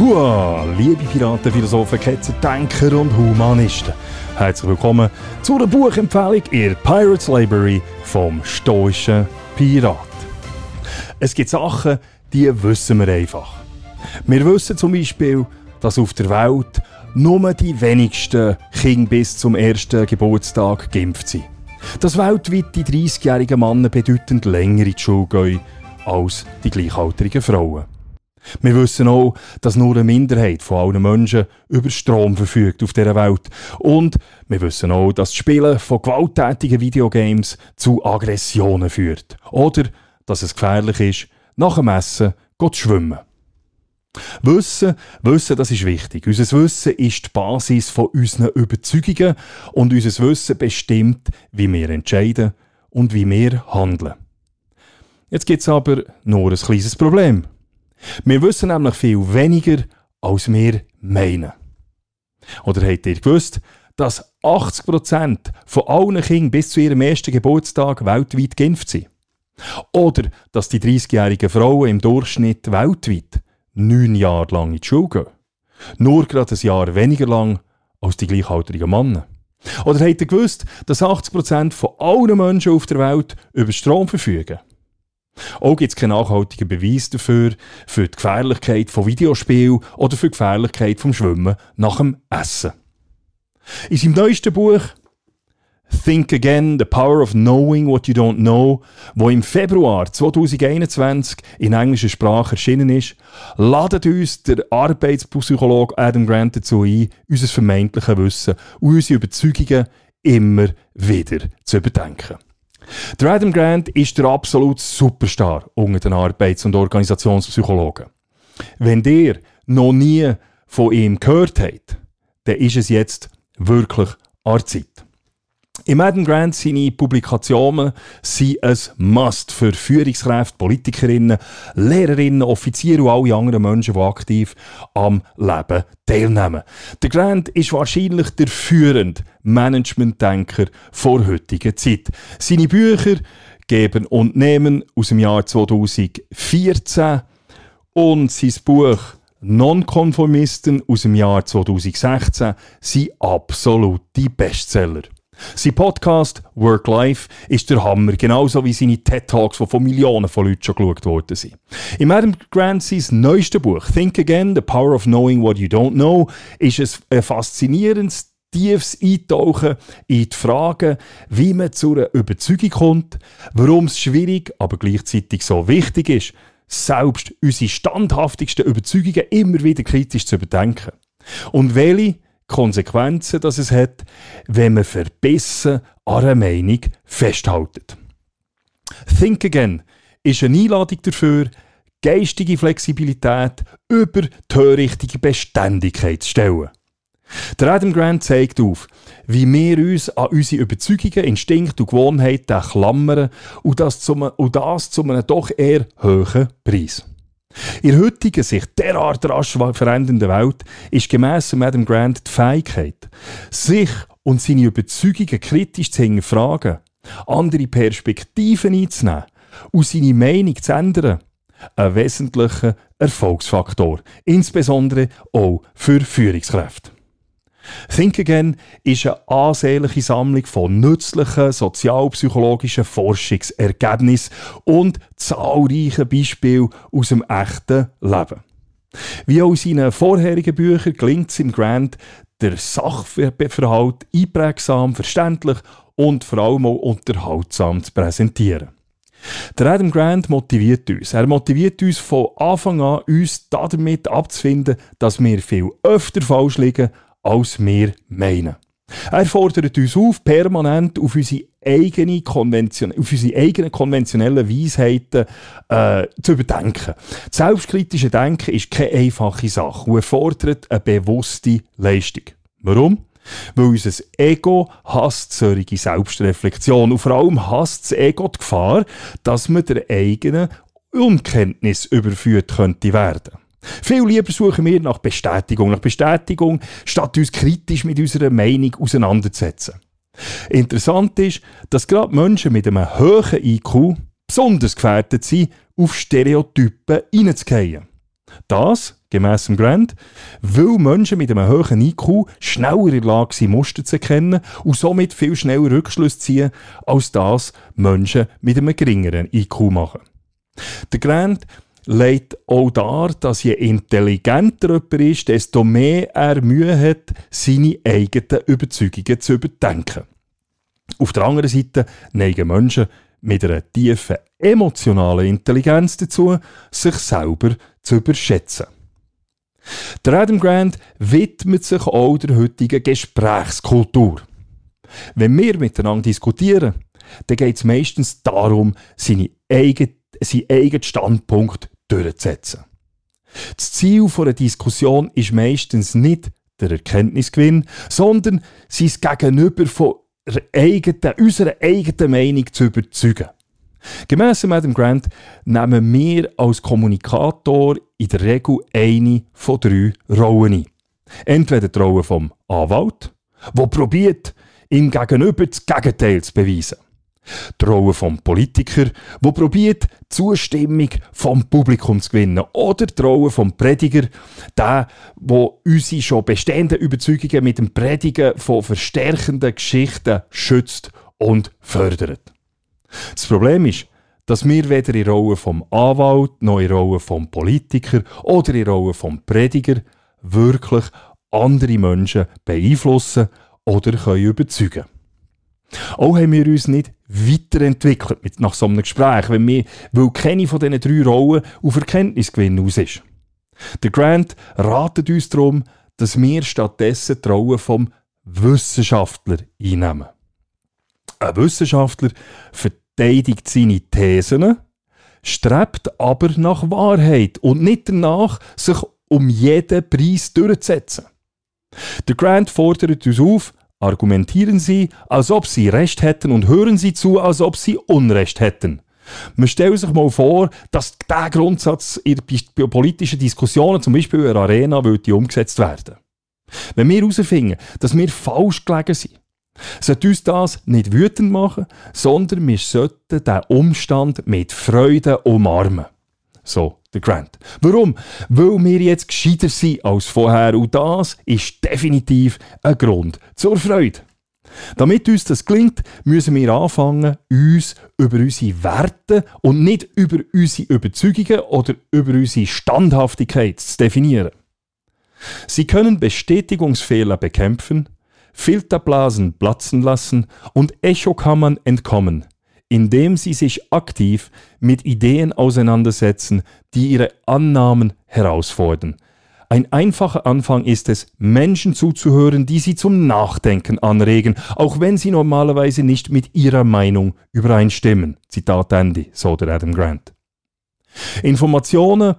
Hua, liebe Piraten, Philosophen, Ketzer, Denker und Humanisten. Herzlich willkommen zu einer Buchempfehlung in Pirates Library vom stoischen Pirat. Es gibt Sachen, die wissen wir einfach. Wir wissen zum Beispiel, dass auf der Welt nur die wenigsten Kinder bis zum ersten Geburtstag geimpft sind. Dass weltweit die 30-jährigen Männer bedeutend länger in die Schule gehen als die gleichaltrigen Frauen. Wir wissen auch, dass nur eine Minderheit von allen Menschen über Strom verfügt auf dieser Welt. Und wir wissen auch, dass das Spielen von gewalttätigen Videogames zu Aggressionen führt. Oder dass es gefährlich ist, nach dem Essen zu schwimmen. Wissen, Wissen, das ist wichtig. Unser Wissen ist die Basis von unseren Überzeugungen und unser Wissen bestimmt, wie wir entscheiden und wie wir handeln. Jetzt gibt es aber nur ein kleines Problem. Wir wissen nämlich viel weniger, als wir meinen. Oder habt ihr gewusst, dass 80% von allen Kindern bis zu ihrem ersten Geburtstag weltweit geimpft sind? Oder dass die 30-jährigen Frauen im Durchschnitt weltweit neun Jahre lang in die Schule gehen? Nur gerade ein Jahr weniger lang als die gleichaltrigen Männer. Oder habt ihr gewusst, dass 80% von allen Menschen auf der Welt über Strom verfügen? Auch gibt es keinen nachhaltigen Beweis dafür, für die Gefährlichkeit von Videospielen oder für die Gefährlichkeit vom Schwimmen nach dem Essen. In seinem neuesten Buch Think Again, The Power of Knowing What You Don't Know, wo im Februar 2021 in englischer Sprache erschienen ist, ladet uns der Arbeitspsychologe Adam Grant dazu ein, unser vermeintliches Wissen und unsere Überzeugungen immer wieder zu überdenken. Der Adam Grant ist der absolute Superstar unter den Arbeits- und Organisationspsychologen. Wenn ihr noch nie von ihm gehört habt, dann ist es jetzt wirklich an Zeit. Im Adam Grant seine Publikationen sind ein Must für Führungskräfte, Politikerinnen, Lehrerinnen, Offiziere und alle anderen Menschen, die aktiv am Leben teilnehmen. Der Grant ist wahrscheinlich der führende Management-Denker vor heutiger Zeit. Seine Bücher Geben und Nehmen aus dem Jahr 2014 und sein Buch Nonkonformisten aus dem Jahr 2016 sind absolute Bestseller. Sein Podcast Work Life ist der Hammer, genauso wie seine TED Talks, die von Millionen von Leuten schon geschaut worden sind. In Adam Grant's neuestes Buch Think Again: The Power of Knowing What You Don't Know ist es ein faszinierendes tiefes Eintauchen in die Frage, wie man zu einer Überzeugung kommt, warum es schwierig, aber gleichzeitig so wichtig ist, selbst unsere standhaftigsten Überzeugungen immer wieder kritisch zu überdenken. Und welche Konsequenzen dass es hat, wenn man verbissen an einer Meinung festhält. Think Again ist eine Einladung dafür, geistige Flexibilität über die törichtige Beständigkeit zu stellen. Der Adam Grant zeigt auf, wie wir uns an unsere Überzeugungen, Instinkte und Gewohnheiten klammern das und das zu einem doch eher hohen Preis. In der heutigen, sich derart rasch verändernden Welt ist gemäss Adam Grant die Fähigkeit, sich und seine Überzeugungen kritisch zu hinterfragen, andere Perspektiven einzunehmen und seine Meinung zu ändern, ein wesentlicher Erfolgsfaktor, insbesondere auch für Führungskräfte. Think Again ist eine ansehnliche Sammlung von nützlichen sozialpsychologischen Forschungsergebnissen und zahlreichen Beispielen aus dem echten Leben. Wie auch in seinen vorherigen Büchern gelingt es im Grant, der Sachverhalt einprägsam, verständlich und vor allem auch unterhaltsam zu präsentieren. Der Adam Grant motiviert uns. Er motiviert uns von Anfang an, uns damit abzufinden, dass wir viel öfter falsch liegen als wir meinen. Er fordert uns auf, permanent auf unsere, eigene Konvention auf unsere eigenen konventionellen Weisheiten äh, zu überdenken. Selbstkritische Denken ist keine einfache Sache und erfordert eine bewusste Leistung. Warum? Weil unser Ego hasst solche Selbstreflexion und vor allem hasst das Ego die Gefahr, dass man der eigenen Unkenntnis überführt könnte werden. Viel lieber suchen wir nach Bestätigung, nach Bestätigung, statt uns kritisch mit unserer Meinung auseinanderzusetzen. Interessant ist, dass gerade Menschen mit einem hohen IQ besonders gefährdet sind, auf Stereotypen hineinzugehen. Das, gemäss dem Grant, weil Menschen mit einem hohen IQ schneller in der Lage sind, Muster zu erkennen und somit viel schneller Rückschlüsse ziehen, als das Menschen mit einem geringeren IQ machen. Der Grant legt auch dar, dass je intelligenter jemand ist, desto mehr er Mühe hat, seine eigenen Überzeugungen zu überdenken. Auf der anderen Seite neigen Menschen mit einer tiefen emotionalen Intelligenz dazu, sich selber zu überschätzen. Der Adam Grant widmet sich auch der heutigen Gesprächskultur. Wenn wir miteinander diskutieren, dann geht es meistens darum, seine eigene, seinen eigenen Standpunkt durchzusetzen. Das Ziel einer Diskussion ist meistens nicht der Erkenntnisgewinn, sondern sein Gegenüber von eigenen, unserer eigenen Meinung zu überzeugen. Gemäss Adam Grant nehmen wir als Kommunikator in der Regel eine von drei Rollen ein. Entweder die Rolle vom Anwalt, der probiert, ihm gegenüber das Gegenteil zu beweisen. Die Rolle vom Politiker, der probiert, Zustimmung vom Publikum zu gewinnen. Oder die Rolle vom Prediger, der, der unsere schon bestehenden Überzeugungen mit dem Predigen von verstärkenden Geschichten schützt und fördert. Das Problem ist, dass wir weder in Rolle vom Anwalt, noch in Rolle vom Politiker oder in Rolle vom Prediger wirklich andere Menschen beeinflussen oder können überzeugen auch haben wir uns nicht weiterentwickelt mit, nach so einem Gespräch, wenn wir, weil keine von diesen drei Rollen auf Erkenntnisgewinn aus ist. Der Grant ratet uns darum, dass wir stattdessen die Rolle vom Wissenschaftler einnehmen. Ein Wissenschaftler verteidigt seine Thesen, strebt aber nach Wahrheit und nicht danach, sich um jeden Preis durchzusetzen. Der Grant fordert uns auf, Argumentieren Sie, als ob Sie Recht hätten und hören Sie zu, als ob Sie Unrecht hätten. Man stellt sich mal vor, dass dieser Grundsatz in politischen Diskussionen, zum Beispiel in der Arena, würde umgesetzt werden. Wenn wir herausfinden, dass wir falsch gelegen sind, sollte uns das nicht wütend machen, sondern wir sollten diesen Umstand mit Freude umarmen. So, der Grant. Warum? Weil wir jetzt gescheiter sind als vorher und das ist definitiv ein Grund zur Freude. Damit uns das gelingt, müssen wir anfangen, uns über unsere Werte und nicht über unsere Überzeugungen oder über unsere Standhaftigkeit zu definieren. Sie können Bestätigungsfehler bekämpfen, Filterblasen platzen lassen und Echokammern entkommen indem sie sich aktiv mit Ideen auseinandersetzen, die ihre Annahmen herausfordern. Ein einfacher Anfang ist es, Menschen zuzuhören, die sie zum Nachdenken anregen, auch wenn sie normalerweise nicht mit ihrer Meinung übereinstimmen. Zitat Andy, so der Adam Grant. Informationen,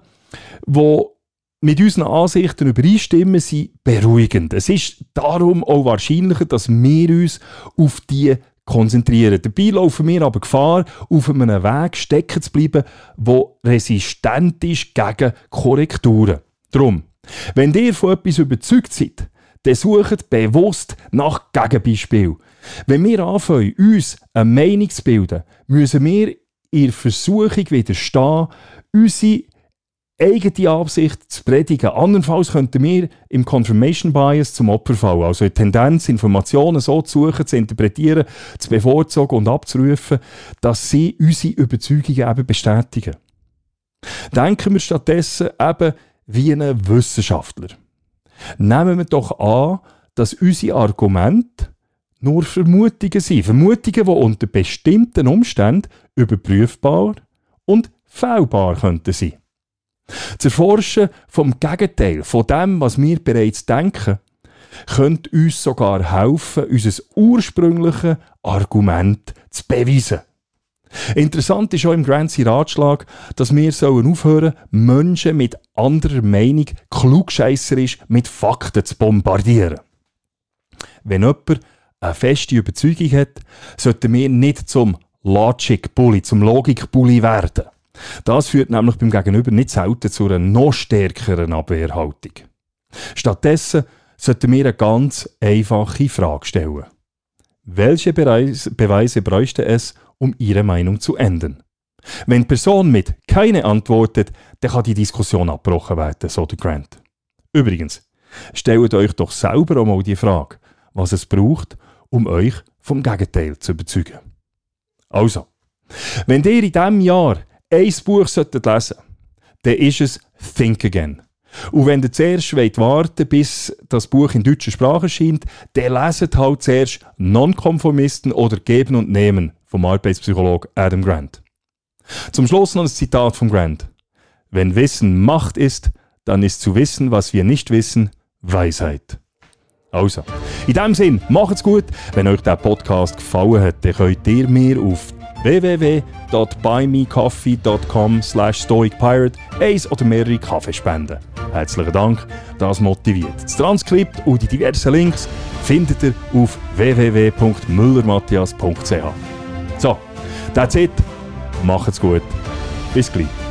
wo mit unseren Ansichten übereinstimmen, sind beruhigend. Es ist darum auch wahrscheinlicher, dass wir uns auf die konzentrieren. Dabei laufen wir aber Gefahr, auf einem Weg stecken zu bleiben, der resistent ist gegen Korrekturen. Drum, wenn ihr von etwas überzeugt seid, dann sucht bewusst nach Gegenbeispiel. Wenn wir anfangen, uns eine Meinung zu bilden, müssen wir in Versuchung widerstehen, unsere eigene Absicht zu predigen. Andernfalls könnten wir im Confirmation Bias zum Opfer fallen. Also die Tendenz, Informationen so zu suchen, zu interpretieren, zu bevorzugen und abzurufen, dass sie unsere Überzeugungen eben bestätigen. Denken wir stattdessen eben wie ein Wissenschaftler. Nehmen wir doch an, dass unsere Argumente nur Vermutungen sind. Vermutungen, die unter bestimmten Umständen überprüfbar und fehlbar könnten sein. Das Erforschen vom Gegenteil, von dem, was wir bereits denken, könnte uns sogar helfen, unser ursprüngliches Argument zu beweisen. Interessant ist auch im Grancy Ratschlag, dass wir sollen aufhören, Menschen mit anderer Meinung klugscheisserisch mit Fakten zu bombardieren. Wenn jemand eine feste Überzeugung hat, sollten wir nicht zum Logic Bully, zum Logik Bully werden. Das führt nämlich beim Gegenüber nicht selten zu einer noch stärkeren Abwehrhaltung. Stattdessen sollten wir eine ganz einfache Frage stellen. Welche Beweise bräuchte es, um Ihre Meinung zu ändern? Wenn die Person mit keine antwortet, dann kann die Diskussion abgebrochen werden, so der Grant. Übrigens, stellt euch doch selber auch mal die Frage, was es braucht, um euch vom Gegenteil zu überzeugen. Also, wenn ihr in diesem Jahr ein Buch solltet lesen dann ist es Think Again. Und wenn ihr zuerst wollt warten bis das Buch in deutscher Sprache erscheint, dann leset halt zuerst Nonkonformisten oder Geben und Nehmen vom Arbeitspsychologen Adam Grant. Zum Schluss noch ein Zitat von Grant. Wenn Wissen Macht ist, dann ist zu wissen, was wir nicht wissen, Weisheit. Also, in diesem Sinn, macht's gut. Wenn euch der Podcast gefallen hat, dann könnt ihr mir auf www.buymecoffee.com slash stoicpirate eins oder mehrere Kaffee spenden. Herzlichen Dank, das motiviert. Das Transkript und die diversen Links findet ihr auf www.müllermatthias.ch. So, that's it. Macht's gut. Bis gleich.